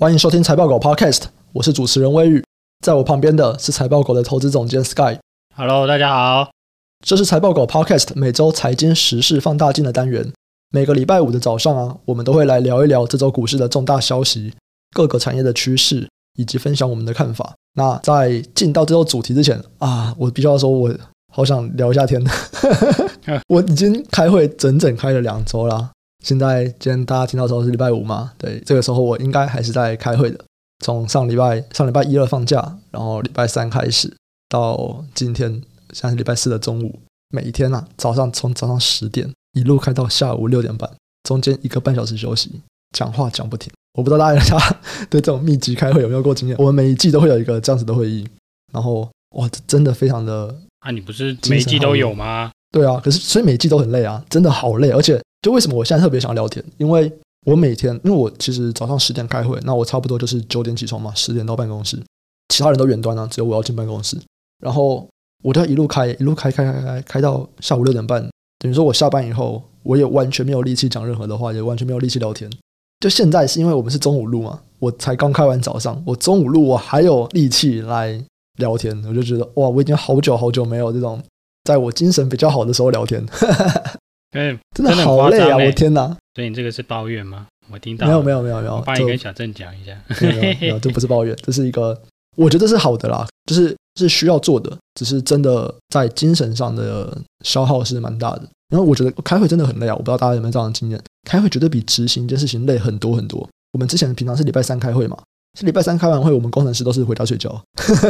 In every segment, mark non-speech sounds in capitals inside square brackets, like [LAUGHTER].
欢迎收听财报狗 Podcast，我是主持人威宇，在我旁边的是财报狗的投资总监 Sky。Hello，大家好，这是财报狗 Podcast 每周财经时事放大镜的单元。每个礼拜五的早上啊，我们都会来聊一聊这周股市的重大消息、各个产业的趋势，以及分享我们的看法。那在进到这周主题之前啊，我必须要说，我好想聊一下天。[LAUGHS] 我已经开会整整开了两周了。现在今天大家听到的时候是礼拜五嘛？对，这个时候我应该还是在开会的。从上礼拜上礼拜一二放假，然后礼拜三开始到今天，现在是礼拜四的中午，每一天啊，早上从早上十点一路开到下午六点半，中间一个半小时休息，讲话讲不停。我不知道大家对这种密集开会有没有过经验？我们每一季都会有一个这样子的会议，然后哇，这真的非常的啊！你不是每一季都有吗？对啊，可是所以每一季都很累啊，真的好累，而且。就为什么我现在特别想要聊天？因为我每天，因为我其实早上十点开会，那我差不多就是九点起床嘛，十点到办公室，其他人都远端啊，只有我要进办公室。然后我就要一路开，一路开，开，开，开，开到下午六点半。等于说我下班以后，我也完全没有力气讲任何的话，也完全没有力气聊天。就现在是因为我们是中午录嘛，我才刚开完早上，我中午录我还有力气来聊天，我就觉得哇，我已经好久好久没有这种在我精神比较好的时候聊天。[LAUGHS] 对，真的好累啊！我天哪！所以你这个是抱怨吗？我听到没有没有没有没有，我帮你跟小郑讲一下。[LAUGHS] 没有没有，这不是抱怨，这是一个我觉得是好的啦，就是是需要做的，只是真的在精神上的消耗是蛮大的。因为我觉得开会真的很累啊！我不知道大家有没有这样的经验，开会绝对比执行一件事情累很多很多。我们之前平常是礼拜三开会嘛，是礼拜三开完会，我们工程师都是回家睡觉，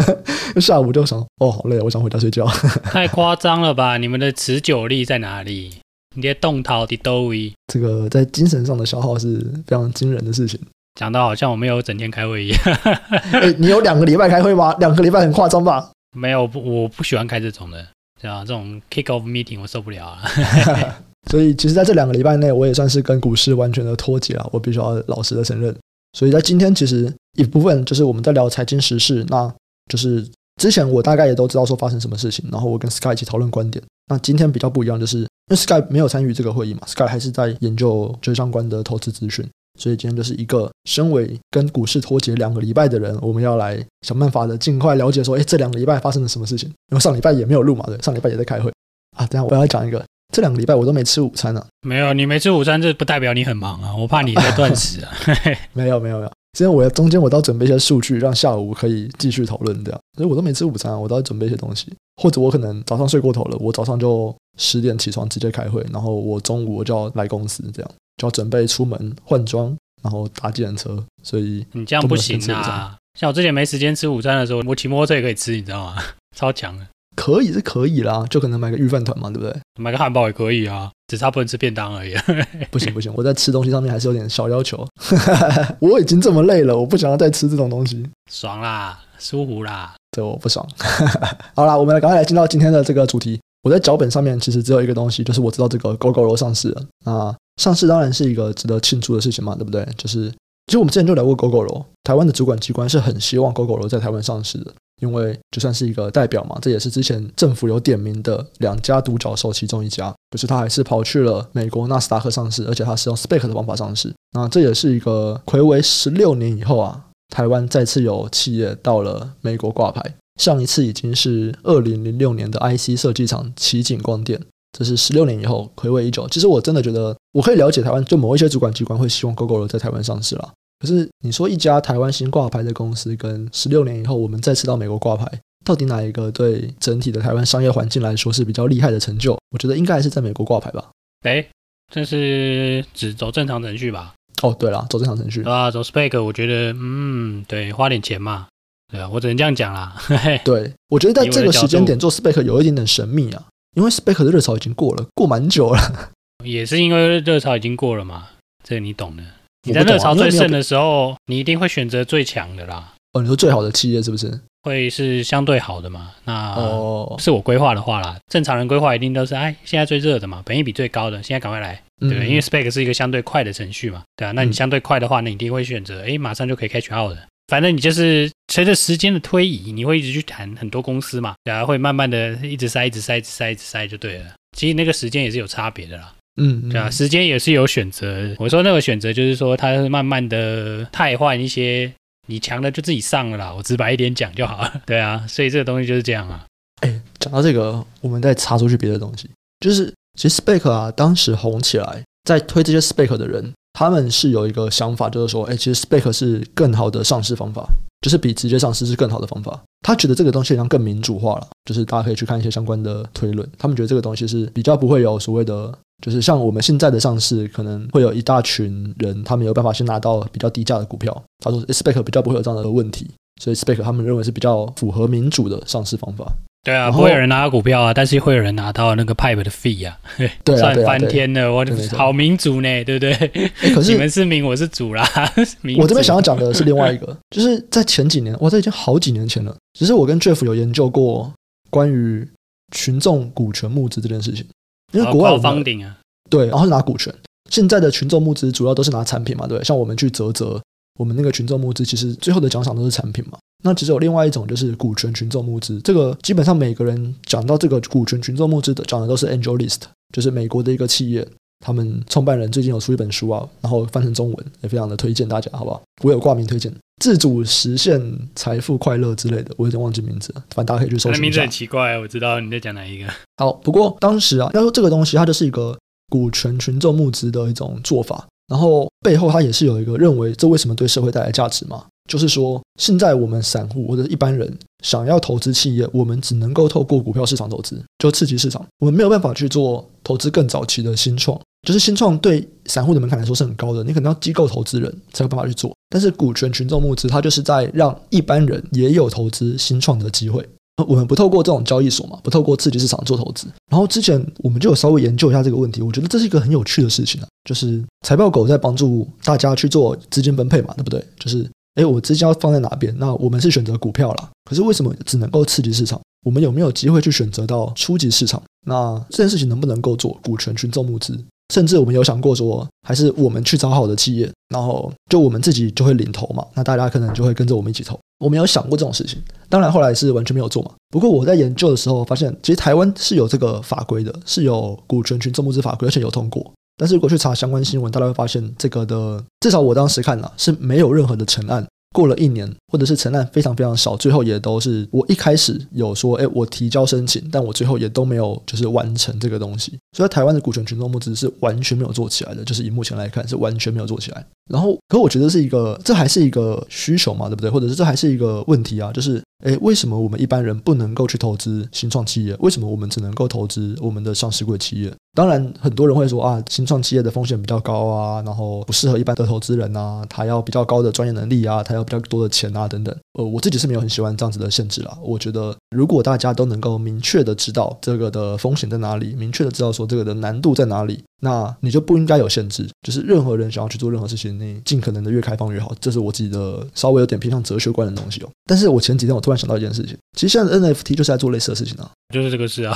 [LAUGHS] 下午就想哦好累，我想回家睡觉。[LAUGHS] 太夸张了吧？你们的持久力在哪里？你的动态的都位，这个在精神上的消耗是非常惊人的事情。讲到好像我没有整天开会一样。[LAUGHS] 欸，你有两个礼拜开会吗？两个礼拜很夸张吧？没有，不，我不喜欢开这种的，这样这种 kick off meeting 我受不了啊。[LAUGHS] 所以，其实在这两个礼拜内，我也算是跟股市完全的脱节了。我必须要老实的承认。所以在今天，其实一部分就是我们在聊财经时事，那就是之前我大概也都知道说发生什么事情，然后我跟 Sky 一起讨论观点。那今天比较不一样，就是因为 Sky 没有参与这个会议嘛，Sky 还是在研究就相关的投资资讯，所以今天就是一个身为跟股市脱节两个礼拜的人，我们要来想办法的尽快了解说，哎，这两个礼拜发生了什么事情？因为上礼拜也没有录嘛，对，上礼拜也在开会啊。等下我要讲一个，这两个礼拜我都没吃午餐呢、啊。没有，你没吃午餐，这不代表你很忙啊，我怕你在断食啊。[LAUGHS] [LAUGHS] 没有，没有，没有。今天我中间我都要准备一些数据，让下午可以继续讨论这样，所以我都没吃午餐，我都要准备一些东西。或者我可能早上睡过头了，我早上就十点起床直接开会，然后我中午我就要来公司，这样就要准备出门换装，然后搭计程车。所以你这样不行啊！像我之前没时间吃午餐的时候，我骑摩托车也可以吃，你知道吗？[LAUGHS] 超强的。可以是可以啦，就可能买个御饭团嘛，对不对？买个汉堡也可以啊，只差不能吃便当而已。[LAUGHS] 不行不行，我在吃东西上面还是有点小要求。[LAUGHS] 我已经这么累了，我不想要再吃这种东西。爽啦，舒服啦，这我不爽。[LAUGHS] 好啦，我们赶快来进到今天的这个主题。我在脚本上面其实只有一个东西，就是我知道这个 Gogoro 上市了。那上市当然是一个值得庆祝的事情嘛，对不对？就是其实我们之前就聊过 Gogoro，台湾的主管机关是很希望 Gogoro 在台湾上市的。因为就算是一个代表嘛，这也是之前政府有点名的两家独角兽其中一家，可是他还是跑去了美国纳斯达克上市，而且他是用 SPAC 的方法上市。那这也是一个睽违十六年以后啊，台湾再次有企业到了美国挂牌。上一次已经是二零零六年的 IC 设计厂奇景光电，这是十六年以后，睽违已久。其实我真的觉得，我可以了解台湾就某一些主管机关会希望 GOGO 在台湾上市了。可是你说一家台湾新挂牌的公司，跟十六年以后我们再次到美国挂牌，到底哪一个对整体的台湾商业环境来说是比较厉害的成就？我觉得应该还是在美国挂牌吧。哎，这是只走正常程序吧？哦，对了，走正常程序。啊，走 SPAC，我觉得，嗯，对，花点钱嘛，对啊，我只能这样讲啦。嘿嘿，对，我觉得在这个时间点做 SPAC 有一点点神秘啊，因为 SPAC 的热潮已经过了，过蛮久了。[LAUGHS] 也是因为热潮已经过了嘛，这个你懂的。你在热潮最盛的时候，你一定会选择最强的啦。哦，你说最好的企业是不是？会是相对好的嘛？那哦，是我规划的话啦，正常人规划一定都是哎，现在最热的嘛，本益比最高的，现在赶快来，对不对？嗯、因为 spec 是一个相对快的程序嘛，对啊。那你相对快的话，那你一定会选择哎，马上就可以 catch out 的。反正你就是随着时间的推移，你会一直去谈很多公司嘛，然后会慢慢的一直塞，一直塞，一直塞，一直塞就对了。其实那个时间也是有差别的啦。嗯，对啊，时间也是有选择。我说那个选择就是说，它是慢慢的汰换一些你强的就自己上了啦。我直白一点讲就好了。[LAUGHS] 对啊，所以这个东西就是这样啊。哎，讲到这个，我们再插出去别的东西，就是其实 SPAC 啊，当时红起来，在推这些 SPAC 的人，他们是有一个想法，就是说，哎，其实 SPAC 是更好的上市方法。就是比直接上市是更好的方法。他觉得这个东西好像更民主化了，就是大家可以去看一些相关的推论。他们觉得这个东西是比较不会有所谓的，就是像我们现在的上市，可能会有一大群人，他们有办法先拿到比较低价的股票。他说，SPAC 比较不会有这样的问题，所以 SPAC 他们认为是比较符合民主的上市方法。对啊，不会有人拿到股票啊，但是会有人拿到那个 PIPE 的 fee 啊，对啊，[LAUGHS] 赚翻天了，我好民主呢，对不对？可是你们是民，我是主啦。[LAUGHS] 我这边想要讲的是另外一个，[LAUGHS] 就是在前几年，哇，这已经好几年前了。只是我跟 Jeff 有研究过关于群众股权募资这件事情，因为国外方顶啊，对，然后是拿股权。现在的群众募资主要都是拿产品嘛，对，像我们去泽泽，我们那个群众募资其实最后的奖赏都是产品嘛。那其实有另外一种，就是股权群众募资。这个基本上每个人讲到这个股权群众募资的，讲的都是 AngelList，就是美国的一个企业，他们创办人最近有出一本书啊，然后翻成中文，也非常的推荐大家，好不好？我有挂名推荐，自主实现财富快乐之类的，我有点忘记名字了，反正大家可以去搜。名字很奇怪，我知道你在讲哪一个。好，不过当时啊，要说这个东西，它就是一个股权群众募资的一种做法，然后背后它也是有一个认为这为什么对社会带来价值嘛。就是说，现在我们散户或者一般人想要投资企业，我们只能够透过股票市场投资，就刺激市场。我们没有办法去做投资更早期的新创，就是新创对散户的门槛来说是很高的，你可能要机构投资人才有办法去做。但是股权群众募资，它就是在让一般人也有投资新创的机会。我们不透过这种交易所嘛，不透过刺激市场做投资。然后之前我们就有稍微研究一下这个问题，我觉得这是一个很有趣的事情啊，就是财报狗在帮助大家去做资金分配嘛，对不对？就是。哎，我资金要放在哪边？那我们是选择股票啦。可是为什么只能够刺激市场？我们有没有机会去选择到初级市场？那这件事情能不能够做股权群众募资？甚至我们有想过说，还是我们去找好的企业，然后就我们自己就会领投嘛？那大家可能就会跟着我们一起投。我们有想过这种事情，当然后来是完全没有做嘛。不过我在研究的时候发现，其实台湾是有这个法规的，是有股权群众募资法规，而且有通过。但是如果去查相关新闻，大家会发现这个的，至少我当时看了是没有任何的成案。过了一年，或者是成案非常非常少，最后也都是我一开始有说，哎，我提交申请，但我最后也都没有就是完成这个东西。所以台湾的股权群众募资是完全没有做起来的，就是以目前来看是完全没有做起来。然后，可我觉得是一个，这还是一个需求嘛，对不对？或者是这还是一个问题啊，就是。诶，为什么我们一般人不能够去投资新创企业？为什么我们只能够投资我们的上市贵企业？当然，很多人会说啊，新创企业的风险比较高啊，然后不适合一般的投资人啊，他要比较高的专业能力啊，他要比较多的钱啊，等等。呃，我自己是没有很喜欢这样子的限制啦。我觉得，如果大家都能够明确的知道这个的风险在哪里，明确的知道说这个的难度在哪里。那你就不应该有限制，就是任何人想要去做任何事情，你尽可能的越开放越好。这是我自己的稍微有点偏向哲学观的东西哦。但是我前几天我突然想到一件事情，其实现在的 NFT 就是在做类似的事情啊，就是这个事啊，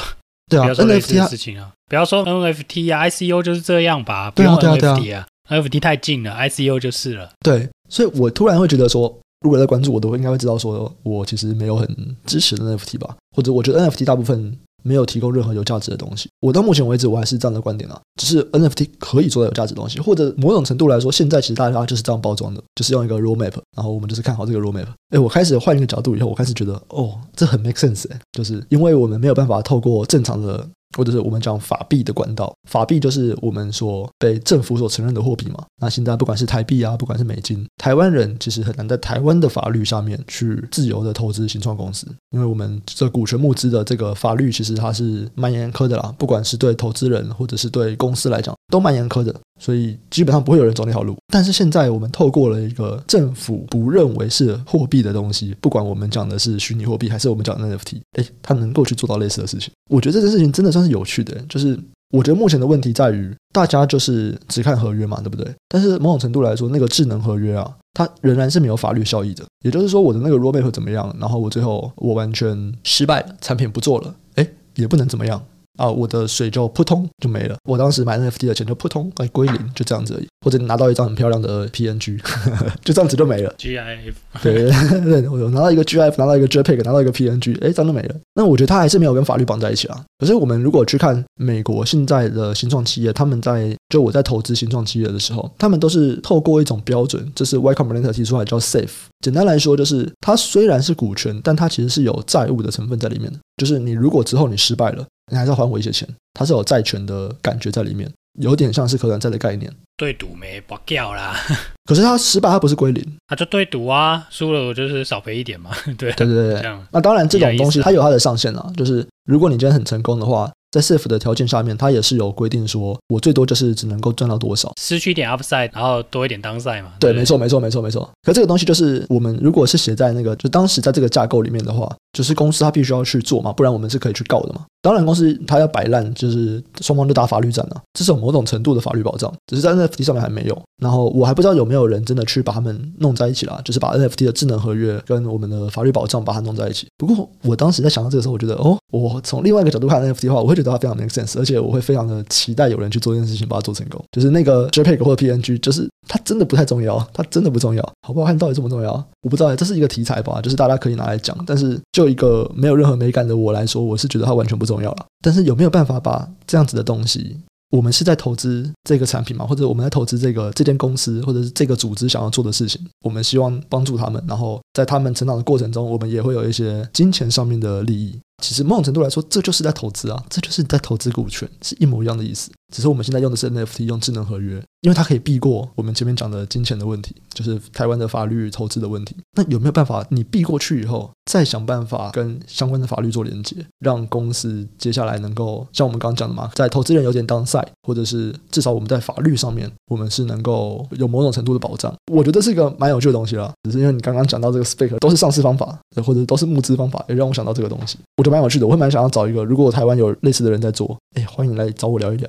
对啊，NFT 的事情啊，不要说 NFT 啊，ICO 就是这样吧，不要，对啊，对啊，啊，NFT 太近了，ICO 就是了。对，所以我突然会觉得说，如果在关注我，都应该会知道说，我其实没有很支持 NFT 吧，或者我觉得 NFT 大部分。没有提供任何有价值的东西。我到目前为止，我还是这样的观点啊。只是 NFT 可以做到有价值的东西，或者某种程度来说，现在其实大家就是这样包装的，就是用一个 roadmap，然后我们就是看好这个 roadmap。哎，我开始换一个角度以后，我开始觉得，哦，这很 make sense 哎，就是因为我们没有办法透过正常的。或者是我们讲法币的管道，法币就是我们所被政府所承认的货币嘛。那现在不管是台币啊，不管是美金，台湾人其实很难在台湾的法律下面去自由的投资新创公司，因为我们这股权募资的这个法律其实它是蛮严苛的啦，不管是对投资人或者是对公司来讲都蛮严苛的。所以基本上不会有人走那条路。但是现在我们透过了一个政府不认为是货币的东西，不管我们讲的是虚拟货币还是我们讲的 NFT，诶，它能够去做到类似的事情。我觉得这件事情真的算是有趣的。就是我觉得目前的问题在于，大家就是只看合约嘛，对不对？但是某种程度来说，那个智能合约啊，它仍然是没有法律效益的。也就是说，我的那个 roadmap 怎么样，然后我最后我完全失败了，产品不做了，诶，也不能怎么样。啊，我的水就扑通就没了。我当时买 NFT 的钱就扑通哎归零，就这样子而已。或者你拿到一张很漂亮的 PNG，[LAUGHS] 就这样子就没了。GIF [LAUGHS] 对对，我拿到一个 GIF，拿到一个 JPEG，拿到一个 PNG，哎，这样就没了。那我觉得他还是没有跟法律绑在一起啊。可是我们如果去看美国现在的新创企业，他们在就我在投资新创企业的时候，他们都是透过一种标准，这是 Y Combinator 提出来叫 SAFE。简单来说，就是它虽然是股权，但它其实是有债务的成分在里面的。就是你如果之后你失败了，你还是要还我一些钱，它是有债权的感觉在里面，有点像是可转债的概念。对赌没不掉啦，[LAUGHS] 可是它失败，它不是归零，它就对赌啊，输了我就是少赔一点嘛。[LAUGHS] 对对对对，那当然，这种东西它有它的上限啊，就是如果你今天很成功的话。在 SAFE 的条件下面，它也是有规定说，我最多就是只能够赚到多少，失去一点 upside，然后多一点 downside 嘛。对，没错，没错，没错，没错。可这个东西就是我们如果是写在那个，就当时在这个架构里面的话，就是公司它必须要去做嘛，不然我们是可以去告的嘛。当然，公司它要摆烂，就是双方就打法律战了，这是有某种程度的法律保障，只是在 NFT 上面还没有。然后我还不知道有没有人真的去把他们弄在一起了，就是把 NFT 的智能合约跟我们的法律保障把它弄在一起。不过我当时在想到这个时候，我觉得哦，我从另外一个角度看 NFT 的话，我会觉得它非常 make sense。而且我会非常的期待有人去做这件事情，把它做成功。就是那个 JPEG 或者 PNG，就是它真的不太重要，它真的不重要，好不好看到底重不重要？我不知道，这是一个题材吧，就是大家可以拿来讲。但是就一个没有任何美感的我来说，我是觉得它完全不重要了。但是有没有办法把这样子的东西？我们是在投资这个产品嘛，或者我们在投资这个这间公司，或者是这个组织想要做的事情。我们希望帮助他们，然后在他们成长的过程中，我们也会有一些金钱上面的利益。其实某种程度来说，这就是在投资啊，这就是在投资股权，是一模一样的意思。只是我们现在用的是 NFT，用智能合约，因为它可以避过我们前面讲的金钱的问题，就是台湾的法律投资的问题。那有没有办法，你避过去以后，再想办法跟相关的法律做连接，让公司接下来能够像我们刚刚讲的嘛，在投资人有点 downside，或者是至少我们在法律上面，我们是能够有某种程度的保障。我觉得是一个蛮有趣的东西啦。只是因为你刚刚讲到这个 SPAC 都是上市方法，或者都是募资方法，也让我想到这个东西。我觉得蛮有趣的，我会蛮想要找一个，如果台湾有类似的人在做，哎，欢迎来找我聊一聊，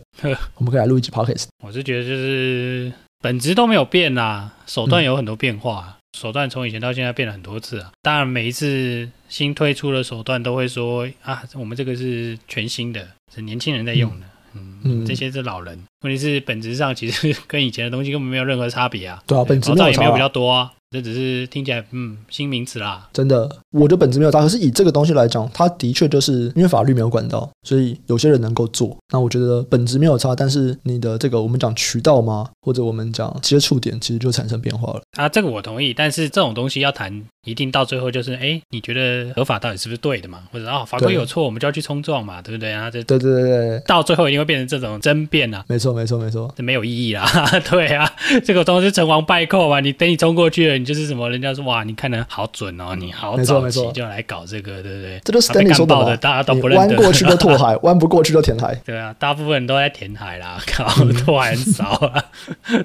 我们可以来录一集 podcast。我是觉得就是本质都没有变啦，手段有很多变化，嗯、手段从以前到现在变了很多次啊。当然每一次新推出的手段都会说啊，我们这个是全新的，是年轻人在用的，嗯，嗯，这些是老人。问题是本质上其实 [LAUGHS] 跟以前的东西根本没有任何差别啊，对啊，本质也没有比较多啊。这只是听起来，嗯，新名词啦。真的，我的本质没有差。可是以这个东西来讲，它的确就是因为法律没有管到，所以有些人能够做。那我觉得本质没有差，但是你的这个我们讲渠道吗？或者我们讲接触点，其实就产生变化了。啊，这个我同意。但是这种东西要谈，一定到最后就是，哎，你觉得合法到底是不是对的嘛？或者啊、哦，法规有错，我们就要去冲撞嘛，对不对啊？这对对对对，到最后一定会变成这种争辩啊。没错没错没错，这没有意义啦。[LAUGHS] 对啊，这个东西是成王败寇嘛。你等你冲过去了，你就是什么？人家说。哇，你看的好准哦！你好早期就来搞这个，对不对？这都是跟你说的，的，大家都不认得。弯过去就拓海，[LAUGHS] 弯不过去就填海。对啊，大部分人都在填海啦，靠，拓海很少啊，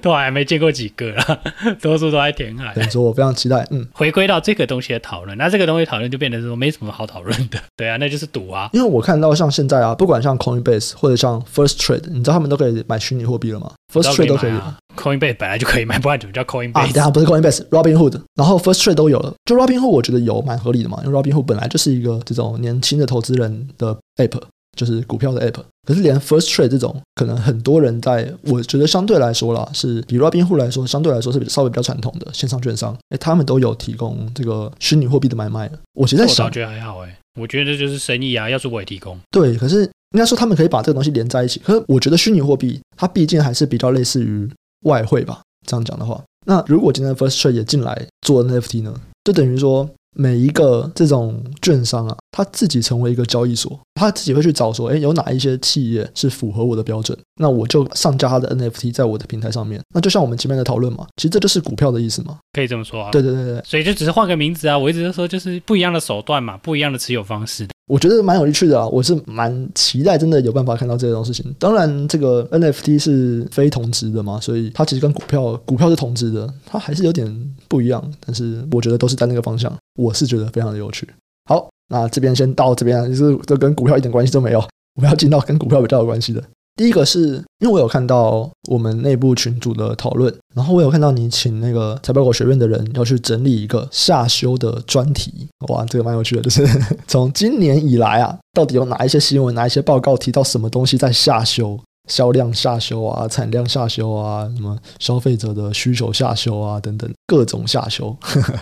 拓海还没见过几个啦，多数都在填海。所以说我非常期待，嗯，回归到这个东西的讨论，那这个东西讨论就变得说没什么好讨论的。对啊，那就是赌啊。因为我看到像现在啊，不管像 Coinbase 或者像 First Trade，你知道他们都可以买虚拟货币了吗？First Trade 都可以啊。Coinbase 本来就可以买，不然怎么叫 Coinbase？啊，等下不是 Coinbase，Robinhood，然后 First Trade 都有了。就 Robinhood，我觉得有蛮合理的嘛，因为 Robinhood 本来就是一个这种年轻的投资人的 App，就是股票的 App。可是连 First Trade 这种，可能很多人在，我觉得相对来说啦，是比 Robinhood 来说，相对来说是稍微比较传统的线上券商，哎，他们都有提供这个虚拟货币的买卖。我现在想，我觉得还好哎，我觉得这就是生意啊，要是我也提供。对，可是应该说他们可以把这个东西连在一起。可是我觉得虚拟货币它毕竟还是比较类似于外汇吧。这样讲的话，那如果今天 First Trade 也进来做 NFT 呢，就等于说每一个这种券商啊，它自己成为一个交易所，他自己会去找说，哎，有哪一些企业是符合我的标准，那我就上架他的 NFT 在我的平台上面。那就像我们前面的讨论嘛，其实这就是股票的意思嘛，可以这么说啊。对对对对，所以就只是换个名字啊，我一直都说就是不一样的手段嘛，不一样的持有方式。我觉得蛮有趣的啊，我是蛮期待真的有办法看到这种事情。当然，这个 NFT 是非同质的嘛，所以它其实跟股票，股票是同质的，它还是有点不一样。但是我觉得都是在那个方向，我是觉得非常的有趣。好，那这边先到这边，就是这跟股票一点关系都没有，我们要进到跟股票比较有关系的。第一个是因为我有看到我们内部群组的讨论，然后我有看到你请那个财报狗学院的人要去整理一个下修的专题，哇，这个蛮有趣的，就是 [LAUGHS] 从今年以来啊，到底有哪一些新闻、哪一些报告提到什么东西在下修？销量下修啊，产量下修啊，什么消费者的需求下修啊，等等各种下修。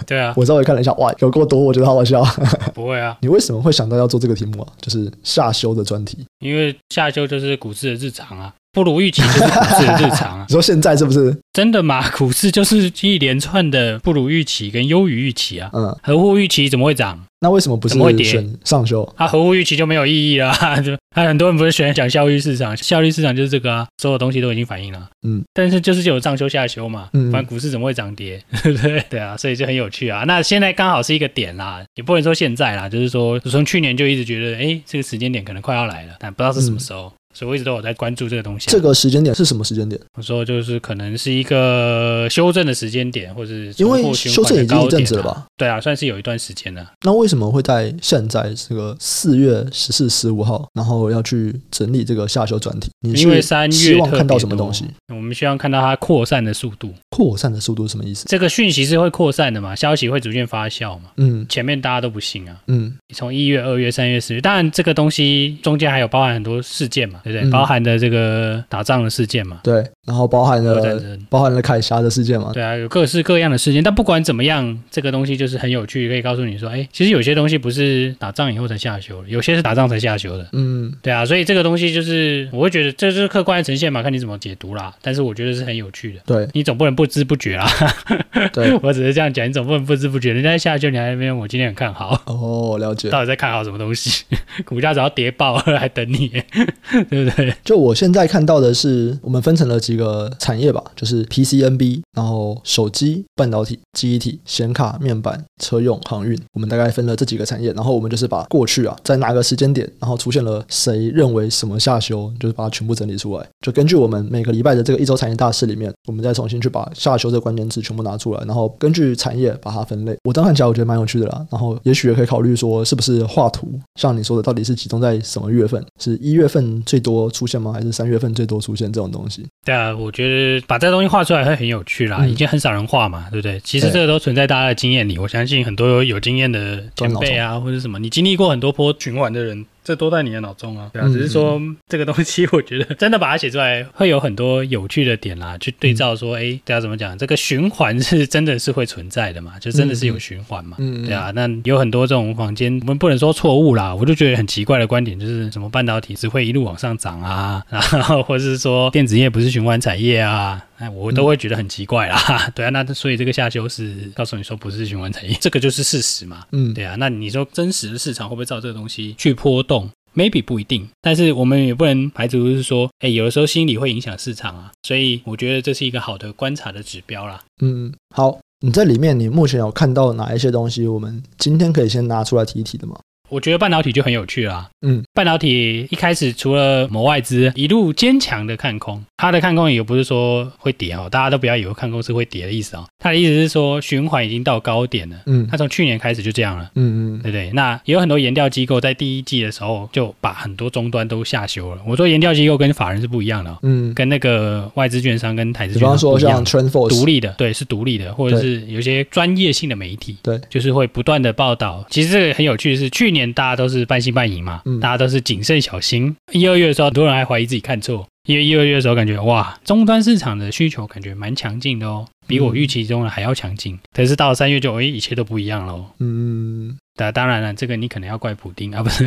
对啊，[LAUGHS] 我稍微看了一下，哇，有够多，我觉得好好笑。[LAUGHS] 不会啊，你为什么会想到要做这个题目啊？就是下修的专题，因为下修就是股市的日常啊。不如预期就是股市的日常啊！[LAUGHS] 你说现在是不是真的吗？股市就是一连串的不如预期跟优于预期啊。嗯，合乎预期怎么会涨？那为什么不是怎么会跌？上修？它、啊、合乎预期就没有意义了。[LAUGHS] 就他很多人不是喜欢讲效率市场，效率市场就是这个啊，所有东西都已经反映了。嗯，但是就是就有上修下修嘛。嗯，反正股市怎么会涨跌？对不对？对啊，所以就很有趣啊。那现在刚好是一个点啦，也不能说现在啦，就是说从去年就一直觉得，哎，这个时间点可能快要来了，但不知道是什么时候。嗯所以我一直都有在关注这个东西。这个时间点是什么时间点？我说就是可能是一个修正的时间点，或者是因为修正已经一阵子了吧？对啊，算是有一段时间了。那为什么会在现在这个四月十四、十五号，然后要去整理这个下修专题？因为三月希望看到什么东西？我们希望看到它扩散的速度。扩散的速度是什么意思？这个讯息是会扩散的嘛？消息会逐渐发酵嘛？嗯，前面大家都不信啊。嗯，从一月、二月、三月、四月，当然这个东西中间还有包含很多事件嘛，对不对？嗯、包含的这个。这个打仗的事件嘛，对，然后包含了包含了凯霞的事件嘛，对啊，有各式各样的事件。但不管怎么样，这个东西就是很有趣，可以告诉你说，哎，其实有些东西不是打仗以后才下修，有些是打仗才下修的。嗯，对啊，所以这个东西就是我会觉得这就是客观的呈现嘛，看你怎么解读啦。但是我觉得是很有趣的。对，你总不能不知不觉啦。对，[LAUGHS] 我只是这样讲，你总不能不知不觉，人家在下修，你还在那边，我今天很看好。哦，了解。到底在看好什么东西？[LAUGHS] 股价只要跌爆了还等你，[LAUGHS] 对不对？就我。现在看到的是，我们分成了几一个产业吧，就是 PCNB，然后手机、半导体、记忆体、显卡、面板、车用、航运，我们大概分了这几个产业，然后我们就是把过去啊，在哪个时间点，然后出现了谁认为什么下修，就是把它全部整理出来，就根据我们每个礼拜的这个一周产业大事里面，我们再重新去把下修这个关键字全部拿出来，然后根据产业把它分类。我当看起来我觉得蛮有趣的啦，然后也许也可以考虑说，是不是画图，像你说的，到底是集中在什么月份？是一月份最多出现吗？还是？三月份最多出现这种东西，对啊，我觉得把这东西画出来会很有趣啦，嗯、已经很少人画嘛，对不对？其实这个都存在大家的经验里，我相信很多有经验的前辈啊，或者什么，你经历过很多波循环的人。这都在你的脑中啊，对啊，只是说这个东西，我觉得真的把它写出来，会有很多有趣的点啦，去对照说，哎，大家怎么讲？这个循环是真的是会存在的嘛？就真的是有循环嘛？嗯，对啊，那有很多这种房间，我们不能说错误啦，我就觉得很奇怪的观点，就是什么半导体只会一路往上涨啊，[LAUGHS] 然后或者是说电子业不是循环产业啊。哎，我都会觉得很奇怪啦，嗯、[LAUGHS] 对啊，那所以这个下修是告诉你说不是循环产业，这个就是事实嘛，嗯，对啊，那你说真实的市场会不会照这个东西去波动？Maybe 不一定，但是我们也不能排除是说，哎，有的时候心理会影响市场啊，所以我觉得这是一个好的观察的指标啦。嗯，好，你在里面你目前有看到哪一些东西？我们今天可以先拿出来提一提的吗？我觉得半导体就很有趣啦。嗯，半导体一开始除了某外资一路坚强的看空，它的看空也不是说会跌哦，大家都不要以为看空是会跌的意思哦。它的意思是说循环已经到高点了。嗯，它从去年开始就这样了。嗯嗯，对不对？那也有很多研调机构在第一季的时候就把很多终端都下修了。我说研调机构跟法人是不一样的哦。嗯，跟那个外资券商跟台资券商不一样。比方说像 TrendForce 独立的，对，是独立的，或者是有些专业性的媒体，对，就是会不断的报道。其实这个很有趣的是，去年大家都是半信半疑嘛，大家都是谨慎小心。一二月的时候，很多人还怀疑自己看错，因为一二月的时候感觉哇，终端市场的需求感觉蛮强劲的哦，比我预期中的还要强劲。可是到了三月就，哎，一切都不一样喽。嗯。那当然了，这个你可能要怪普丁啊，不是？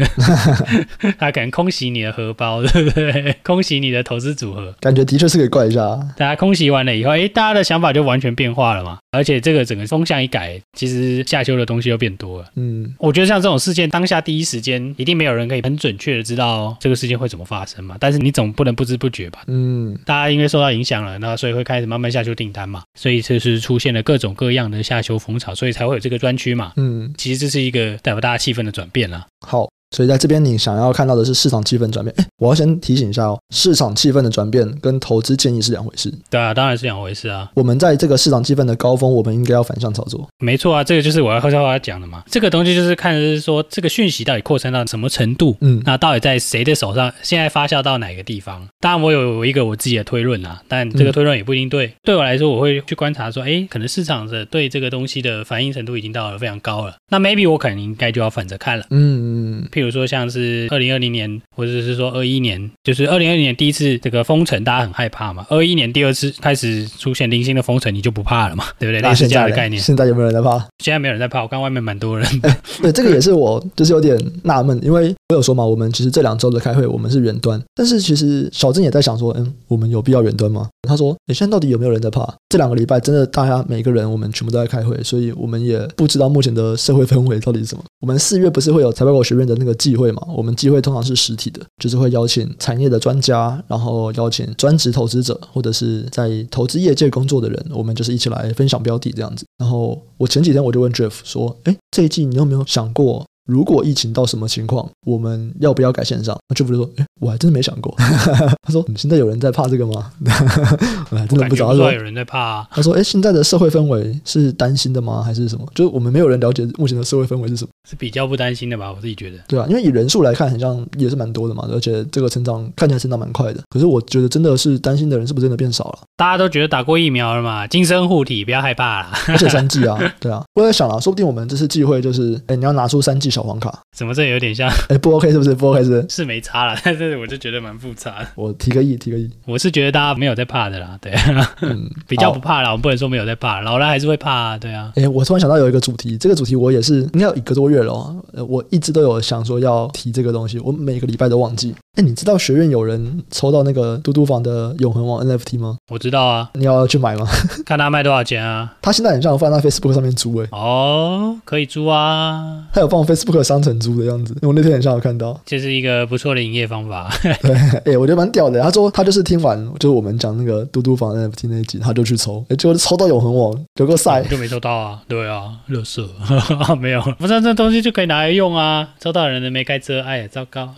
[LAUGHS] 他可能空袭你的荷包，[LAUGHS] 对不对？空袭你的投资组合，感觉的确是可以怪一下。大家空袭完了以后，哎，大家的想法就完全变化了嘛。而且这个整个风向一改，其实下修的东西又变多了。嗯，我觉得像这种事件，当下第一时间一定没有人可以很准确的知道这个事件会怎么发生嘛。但是你总不能不知不觉吧？嗯，大家因为受到影响了，那所以会开始慢慢下修订单嘛。所以这是出现了各种各样的下修风潮，所以才会有这个专区嘛。嗯，其实这是一个。代表大家气氛的转变了。好，所以在这边你想要看到的是市场气氛转变。哎，我要先提醒一下哦，市场气氛的转变跟投资建议是两回事。对啊，当然是两回事啊。我们在这个市场气氛的高峰，我们应该要反向操作。没错啊，这个就是我要后面要讲的嘛。这个东西就是看的是说，这个讯息到底扩散到什么程度，嗯，那到底在谁的手上，现在发酵到哪个地方？当然，我有一个我自己的推论啊，但这个推论也不一定对。嗯、对我来说，我会去观察说，哎，可能市场的对这个东西的反应程度已经到了非常高了。那 maybe 我可能应该就要反着看了。嗯嗯。譬如说，像是二零二零年，或者是说二一年，就是二零二零年第一次这个封城，大家很害怕嘛。二一年第二次开始出现零星的封城，你就不怕了嘛？[LAUGHS] 对不对？类似这样的概念。现在有没有人在怕？现在没有人在怕，我看外面蛮多人。[LAUGHS] 对，这个也是我 [LAUGHS] 就是有点纳闷，因为我有说嘛，我们其实这两周的开会，我们是远端，但是其实小郑也在想说，嗯，我们有必要远端吗？他说，你现在到底有没有人在怕？这两个礼拜真的，大家每个人我们全部都在开会，所以我们也不知道目前的社会氛围到底是什么。我们四月不是会有财报狗学院的那个的机会嘛？我们机会通常是实体的，就是会邀请产业的专家，然后邀请专职投资者或者是在投资业界工作的人，我们就是一起来分享标的这样子。然后我前几天我就问 Jeff 说，哎，这一季你有没有想过？如果疫情到什么情况，我们要不要改线上？那就不是说，哎，我还真的没想过。[LAUGHS] 他说，你现在有人在怕这个吗？[LAUGHS] 我还真的不知道。他说有人在怕啊。他说，哎，现在的社会氛围是担心的吗？还是什么？就是我们没有人了解目前的社会氛围是什么。是比较不担心的吧？我自己觉得。对啊，因为以人数来看，好像也是蛮多的嘛，而且这个成长看起来成长蛮快的。可是我觉得真的是担心的人是不是真的变少了？大家都觉得打过疫苗了嘛，金身护体，不要害怕啦。而且三剂啊，对啊，我在想啊，说不定我们这次机会就是，哎，你要拿出三剂小黄卡。怎么？这有点像，[LAUGHS] 哎，不 OK 是不是？不 OK 是不是？是没差了，[LAUGHS] 但是我就觉得蛮复杂的。我提个议，提个议。我是觉得大家没有在怕的啦，对，嗯，[LAUGHS] 比较不怕啦。我们不能说没有在怕，老人还是会怕啊，对啊。哎，我突然想到有一个主题，这个主题我也是应该有一个多月了哦，我一直都有想说要提这个东西，我每个礼拜都忘记。哎，你知道学院有人抽到那个嘟嘟房的永恒王 NFT 吗？我知道啊，你要去买吗？[LAUGHS] 看他卖多少钱啊？他现在很像放在 Facebook 上面租哎。哦，可以租啊。他有放 Facebook 商城租的样子，我那天很像有看到。这是一个不错的营业方法。[LAUGHS] 对，哎，我觉得蛮屌的。他说他就是听完就是我们讲那个嘟嘟房 NFT 那一集，他就去抽，哎，结果抽到永恒王，有个赛就没抽到啊。对啊，乐色，[LAUGHS] 没有，不是这东西就可以拿来用啊。抽到的人没开车，哎呀，糟糕。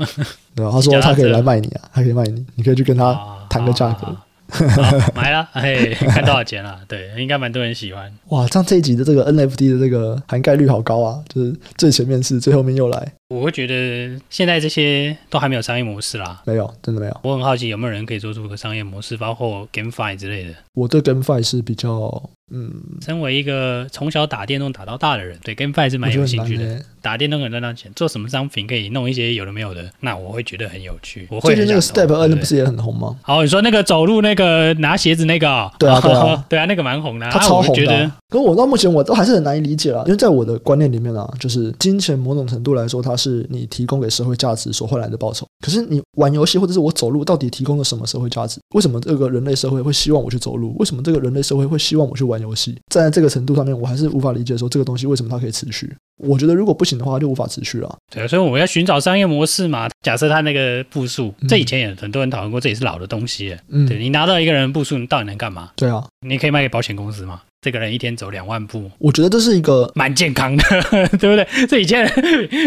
对啊，他说他可以来卖你啊，他可以卖你，你可以去跟他谈个价格。买了，[LAUGHS] 哎，看多少钱了？对，应该蛮多人喜欢。哇，像这一集的这个 NFT 的这个涵盖率好高啊！就是最前面是，最后面又来。我会觉得现在这些都还没有商业模式啦，没有，真的没有。我很好奇有没有人可以做出个商业模式，包括 GameFi 之类的。我对 GameFi 是比较，嗯，身为一个从小打电动打到大的人，对 GameFi 是蛮有兴趣的。打电动很赚到钱，做什么商品可以弄一些有的没有的，那我会觉得很有趣。我会。最近那个 Step N 不是也很红吗？好，你说那个走路那个拿鞋子那个、哦？对啊，[LAUGHS] 对啊，对啊，那个蛮红的。他超红的、啊。可是我到目前我都还是很难以理解啊，因为在我的观念里面啊，就是金钱某种程度来说，它是你提供给社会价值所换来的报酬。可是你玩游戏或者是我走路，到底提供了什么社会价值？为什么这个人类社会会希望我去走路？为什么这个人类社会会希望我去玩游戏？站在这个程度上面，我还是无法理解说这个东西为什么它可以持续。我觉得如果不行的话，就无法持续了。对啊，所以我们要寻找商业模式嘛。假设他那个步数，这以前也很多人讨论过，这也是老的东西。嗯，对，你拿到一个人的步数，你到底能干嘛？对啊，你可以卖给保险公司吗？这个人一天走两万步，我觉得这是一个蛮健康的，[LAUGHS] 对不对？这以前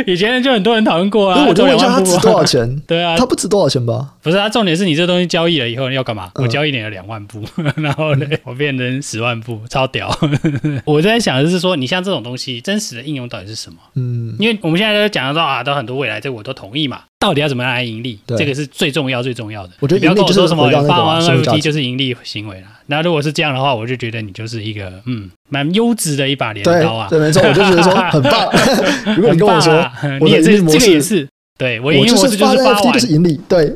以前就很多人讨论过啊。我就问一下，他值多少钱？[LAUGHS] 对啊，他不值多少钱吧？不是，他重点是你这东西交易了以后你要干嘛？我交易你了两万步，[LAUGHS] 然后呢，我变成十万步，超屌。我在想的是说，你像这种东西，真实的应用到底是什么？嗯，因为我们现在都讲到说啊，都很多未来，这我都同意嘛。到底要怎么样来盈利？这个是最重要、最重要的。我觉得不要跟我说什么发完 NFT 就是盈利行为了。那如果是这样的话，我就觉得你就是一个嗯，蛮优质的一把镰刀啊。对，没错，我就觉得说很棒。[LAUGHS] 如果你跟我说，你也是这个也是。对，我营运模式就是发完。就是盈利，对，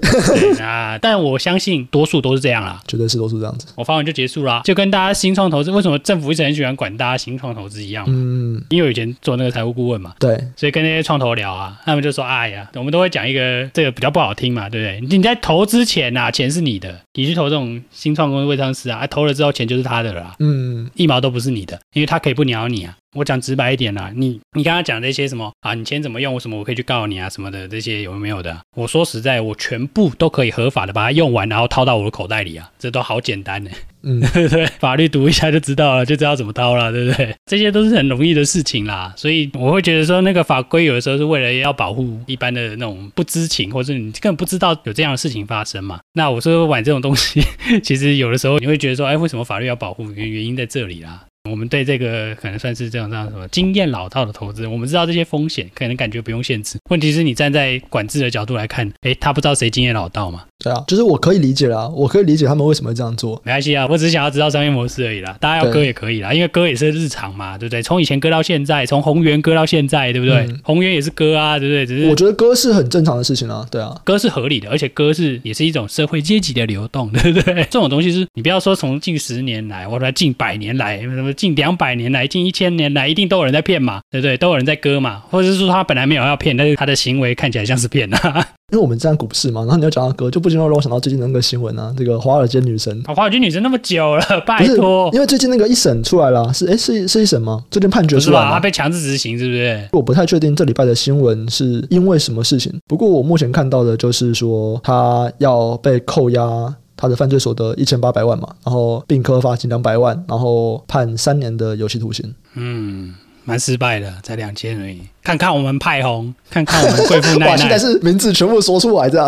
啊，但我相信多数都是这样啦，绝对是多数这样子。我发完就结束啦，就跟大家新创投资，为什么政府一直很喜欢管大家新创投资一样？嗯，因为我以前做那个财务顾问嘛，对，所以跟那些创投聊啊，他们就说：“哎呀，我们都会讲一个这个比较不好听嘛，对不对？你在投之前呐，钱是你的，你去投这种新创公司、未上市啊，投了之后钱就是他的了啦，嗯，一毛都不是你的，因为他可以不鸟你啊，我讲直白一点啦，你你刚刚讲这些什么啊？你钱怎么用？我什么我可以去告你啊？什么的这些有没有的？我说实在，我全部都可以合法的把它用完，然后掏到我的口袋里啊，这都好简单呢。嗯，[LAUGHS] 对不对？法律读一下就知道了，就知道怎么掏了，对不对？这些都是很容易的事情啦。所以我会觉得说，那个法规有的时候是为了要保护一般的那种不知情，或者你根本不知道有这样的事情发生嘛。那我说玩这种东西，[LAUGHS] 其实有的时候你会觉得说，哎，为什么法律要保护？原原因在这里啦。我们对这个可能算是这种这样什么经验老道的投资，我们知道这些风险，可能感觉不用限制。问题是你站在管制的角度来看，诶，他不知道谁经验老道嘛？对啊，就是我可以理解啦，我可以理解他们为什么会这样做。没关系啊，我只是想要知道商业模式而已啦。大家要割也可以啦，因为割也是日常嘛，对不对？从以前割到现在，从宏源割到现在，对不对？嗯、鸿源也是割啊，对不对？只是我觉得割是很正常的事情啊，对啊，割是合理的，而且割是也是一种社会阶级的流动，对不对？这种东西是你不要说从近十年来，或者近百年来，什么近两百年来。来近一千年来，一定都有人在骗嘛，对不对？都有人在割嘛，或者是说他本来没有要骗，但是他的行为看起来像是骗啊。[LAUGHS] 因为我们这样股市嘛，然后你要讲到割，就不禁让我想到最近那个新闻啊，这个华尔街女神。华尔街女神那么久了，拜托。因为最近那个一审出来了，是哎是是一审吗？最近判决出来了，他被强制执行是不是？我不太确定这礼拜的新闻是因为什么事情。不过我目前看到的就是说他要被扣押。他的犯罪所得一千八百万嘛，然后并科罚金两百万，然后判三年的有期徒刑。嗯，蛮失败的，才两千而已。看看我们派红，看看我们贵妇奶奶，[LAUGHS] 现在是名字全部说出来这样。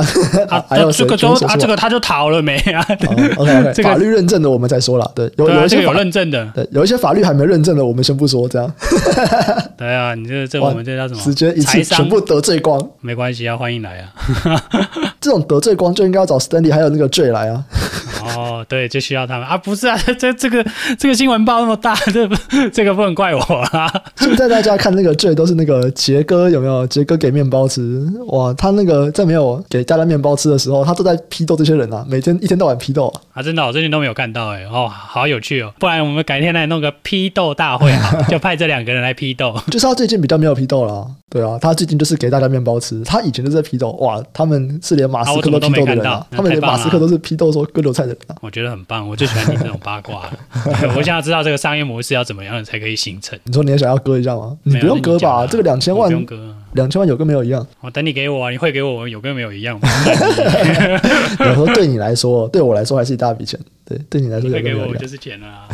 啊，[LAUGHS] 还有这个都啊，这个他就逃了没 [LAUGHS] 啊？OK OK，这个法律认证的我们再说了。对，有有一些有认证的，对，有一些法律还没认证的，我们先不说这样。对啊，你这这我们这叫什么？直接一次全部得罪光，没关系啊，欢迎来啊。这种得罪光就应该要找 Stanley 还有那个 J 来啊。哦，对，就需要他们啊，不是啊，[LAUGHS] 这这个这个新闻报那么大，[LAUGHS] 这这个不能怪我啊。现在大家看那个最都是那个。杰哥有没有？杰哥给面包吃哇！他那个在没有给大家面包吃的时候，他都在批斗这些人啊，每天一天到晚批斗啊！啊，真的，我最近都没有看到哎哦，好有趣哦！不然我们改天来弄个批斗大会啊，[LAUGHS] 就派这两个人来批斗。就是他最近比较没有批斗了，对啊，他最近就是给大家面包吃。他以前都在批斗哇，他们是连马斯克都批斗的人啊，他们连马斯克都是批斗说割韭菜的人啊。我觉得很棒，我最喜欢你这种八卦。[LAUGHS] 我想要知道这个商业模式要怎么样才可以形成？你说你也想要割一下吗？你不用割吧，这个两千万不用割。两千万有跟没有一样？我等你给我啊！你会给我有跟没有一样？[LAUGHS] 有时候对你来说，对我来说还是一大笔钱。对，对你来说有跟没有一样？会给我就是钱啊！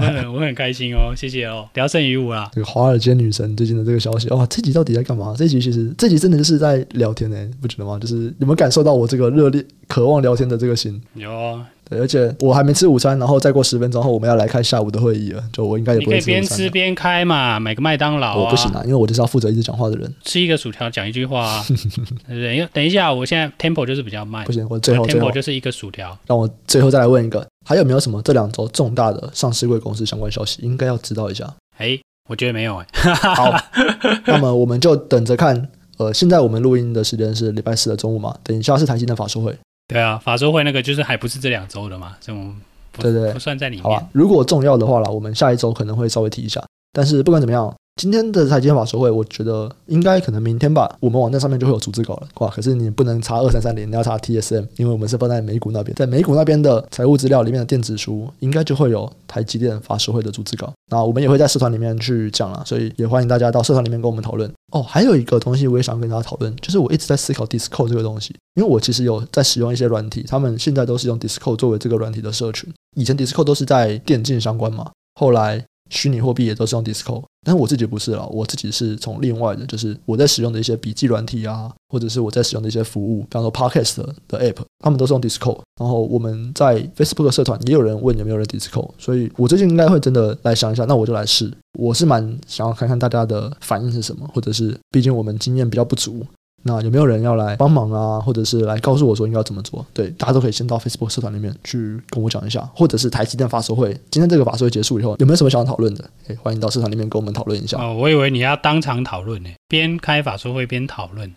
我很我很开心哦，谢谢哦，聊胜于无啊！这个华尔街女神最近的这个消息，哇，这集到底在干嘛？这集其实这集真的就是在聊天呢，不觉得吗？就是有没有感受到我这个热烈渴望聊天的这个心？有啊。对，而且我还没吃午餐，然后再过十分钟后我们要来开下午的会议了，就我应该也不会吃午餐。你可以边吃边开嘛，买个麦当劳啊。我不行啊，因为我就是要负责一直讲话的人。吃一个薯条讲一句话啊，对 [LAUGHS] 不对？因为等一下，我现在 tempo 就是比较慢。不行，我最后 tempo 就是一个薯条。让我最后再来问一个，还有没有什么这两周重大的上市贵公司相关消息应该要知道一下？哎，我觉得没有哎。好，[LAUGHS] 那么我们就等着看。呃，现在我们录音的时间是礼拜四的中午嘛，等一下是台积的法说会。对啊，法周会那个就是还不是这两周的嘛，这种对对不算在里面。好吧，如果重要的话啦，我们下一周可能会稍微提一下。但是不管怎么样。今天的台积电法说会，我觉得应该可能明天吧，我们网站上面就会有逐字稿了，哇！可是你不能查二三三零，你要查 TSM，因为我们是放在美股那边，在美股那边的财务资料里面的电子书，应该就会有台积电法说会的逐字稿。那我们也会在社团里面去讲了，所以也欢迎大家到社团里面跟我们讨论。哦，还有一个东西我也想跟大家讨论，就是我一直在思考 [LAUGHS] Discord 这个东西，因为我其实有在使用一些软体，他们现在都是用 Discord 作为这个软体的社群，以前 Discord 都是在电竞相关嘛，后来。虚拟货币也都是用 Discord，但是我自己不是了，我自己是从另外的，就是我在使用的一些笔记软体啊，或者是我在使用的一些服务，比方说 Podcast 的 App，他们都是用 Discord。然后我们在 Facebook 社团也有人问有没有人 Discord，所以我最近应该会真的来想一下，那我就来试。我是蛮想要看看大家的反应是什么，或者是毕竟我们经验比较不足。那有没有人要来帮忙啊？或者是来告诉我说应该要怎么做？对，大家都可以先到 Facebook 社团里面去跟我讲一下，或者是台积电法说会，今天这个法说会结束以后，有没有什么想要讨论的？诶，欢迎到社团里面跟我们讨论一下。哦，我以为你要当场讨论呢，边开法说会边讨论，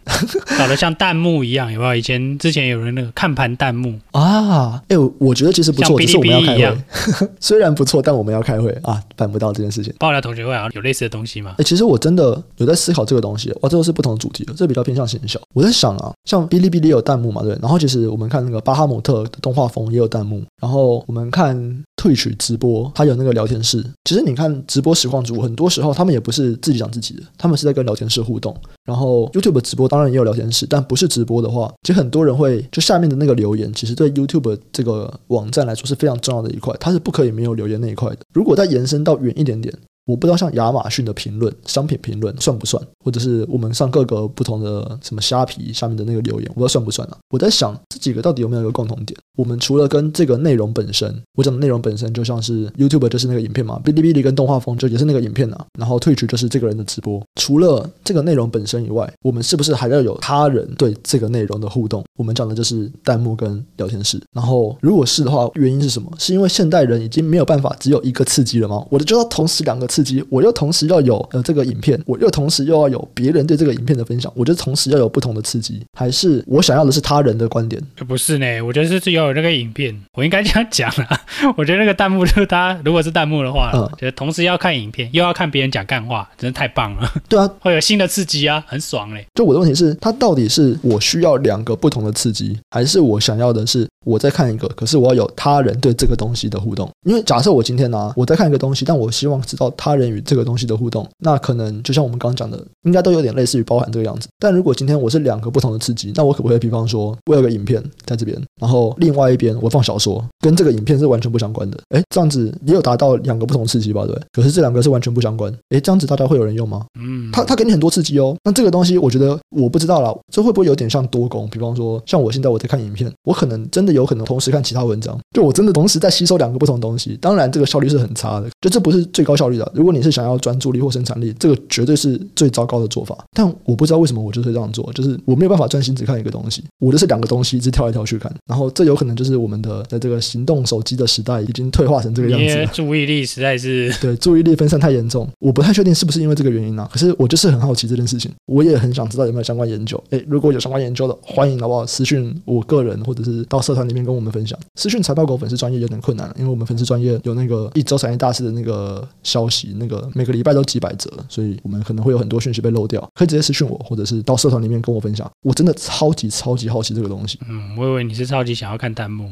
搞得像弹幕一样，有没有？以前之前有人那个看盘弹幕啊？哎，我觉得其实不错，哔哩哔哩一样，只是我们要开会。[LAUGHS] 虽然不错，但我们要开会啊，办不到这件事情。爆料同学会好像有类似的东西吗？哎，其实我真的有在思考这个东西。哇，这都是不同的主题了，这比较偏向行销。我在想。啊，像哔哩哔哩有弹幕嘛，对。然后其实我们看那个巴哈姆特的动画风也有弹幕。然后我们看 Twitch 直播，它有那个聊天室。其实你看直播实况组，很多时候他们也不是自己讲自己的，他们是在跟聊天室互动。然后 YouTube 直播当然也有聊天室，但不是直播的话，其实很多人会就下面的那个留言，其实对 YouTube 这个网站来说是非常重要的一块，它是不可以没有留言那一块的。如果再延伸到远一点点。我不知道像亚马逊的评论、商品评论算不算，或者是我们上各个不同的什么虾皮下面的那个留言，我不知道算不算啊？我在想这几个到底有没有一个共同点？我们除了跟这个内容本身，我讲的内容本身就像是 YouTube 就是那个影片嘛，哔哩哔哩跟动画风就也是那个影片啊，然后 Twitch 就是这个人的直播。除了这个内容本身以外，我们是不是还要有他人对这个内容的互动？我们讲的就是弹幕跟聊天室。然后如果是的话，原因是什么？是因为现代人已经没有办法只有一个刺激了吗？我的就要同时两个刺激，我又同。时要有呃这个影片，我又同时又要有别人对这个影片的分享，我觉得同时要有不同的刺激，还是我想要的是他人的观点？不是呢，我觉得是要有那个影片，我应该这样讲啊。我觉得那个弹幕就是他，如果是弹幕的话，嗯，觉得同时要看影片又要看别人讲干话，真的太棒了。对啊，[LAUGHS] 会有新的刺激啊，很爽嘞。就我的问题是，他到底是我需要两个不同的刺激，还是我想要的是我在看一个，可是我要有他人对这个东西的互动？因为假设我今天呢、啊，我在看一个东西，但我希望知道他人与这个东西的互动，那可能就像我们刚刚讲的，应该都有点类似于包含这个样子。但如果今天我是两个不同的刺激，那我可不可以，比方说，我有个影片在这边，然后另外一边我放小说，跟这个影片是完全不相关的。诶，这样子也有达到两个不同刺激吧？对。可是这两个是完全不相关。诶，这样子大家会有人用吗？嗯，他他给你很多刺激哦。那这个东西，我觉得我不知道啦，这会不会有点像多工？比方说，像我现在我在看影片，我可能真的有可能同时看其他文章，就我真的同时在吸收两个不同的东西。当然，这个效率是很差的，就这不是最高效率的。如果你是想要专注力或生产力，这个绝对是最糟糕的做法。但我不知道为什么我就是这样做，就是我没有办法专心只看一个东西，我就是两个东西一直跳来跳去看。然后这有可能就是我们的在这个行动手机的时代已经退化成这个样子了。注意力实在是 [LAUGHS] 对注意力分散太严重，我不太确定是不是因为这个原因呢、啊？可是我就是很好奇这件事情，我也很想知道有没有相关研究。诶，如果有相关研究的，欢迎好不好私讯我个人，或者是到社团里面跟我们分享。私讯财报狗粉丝专业有点困难，因为我们粉丝专业有那个一周产业大事的那个消息，那个每个礼拜都几百折，所以我们可能会有很多讯息被漏掉。可以直接私讯我，或者是到社团里面跟我分享。我真的超级超级好奇这个东西。嗯，我以为你是超级想要看弹幕，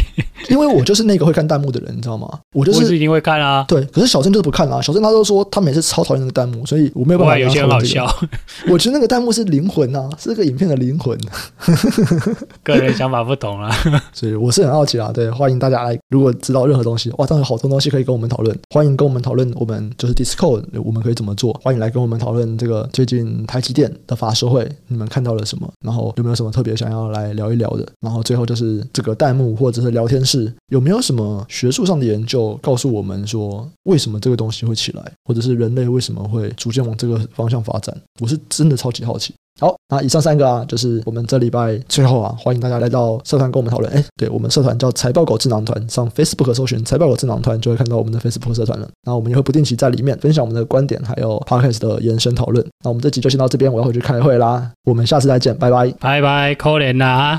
[LAUGHS] 因为我就是那个会看弹幕的人，你知道吗？我就是，一定会看啊。对，可是小郑就是不看啊。小郑他都说他每次超讨厌那个弹幕，所以我没有办法、这个。有些很好笑。我觉得那个弹幕是灵魂啊，是这个影片的灵魂。[LAUGHS] 个人想法不同啊，[LAUGHS] 所以我是很好奇啊。对，欢迎大家来，如果知道任何东西，哇，当然有好多东西可以跟我们讨论。欢迎跟我们讨论，我们们就是 Discord，我们可以怎么做？欢迎来跟我们讨论这个最近台积电的法说会，你们看到了什么？然后有没有什么特别想要来聊一聊的？然后最后就是这个弹幕或者是聊天室，有没有什么学术上的研究告诉我们说，为什么这个东西会起来，或者是人类为什么会逐渐往这个方向发展？我是真的超级好奇。好，那以上三个啊，就是我们这礼拜最后啊，欢迎大家来到社团跟我们讨论。哎，对，我们社团叫财报狗智囊团，上 Facebook 搜寻财报狗智囊团就会看到我们的 Facebook 社团了。那我们也会不定期在里面分享我们的观点，还有 Podcast 的延伸讨论。那我们这集就先到这边，我要回去开会啦。我们下次再见，拜拜，拜拜，可怜呐。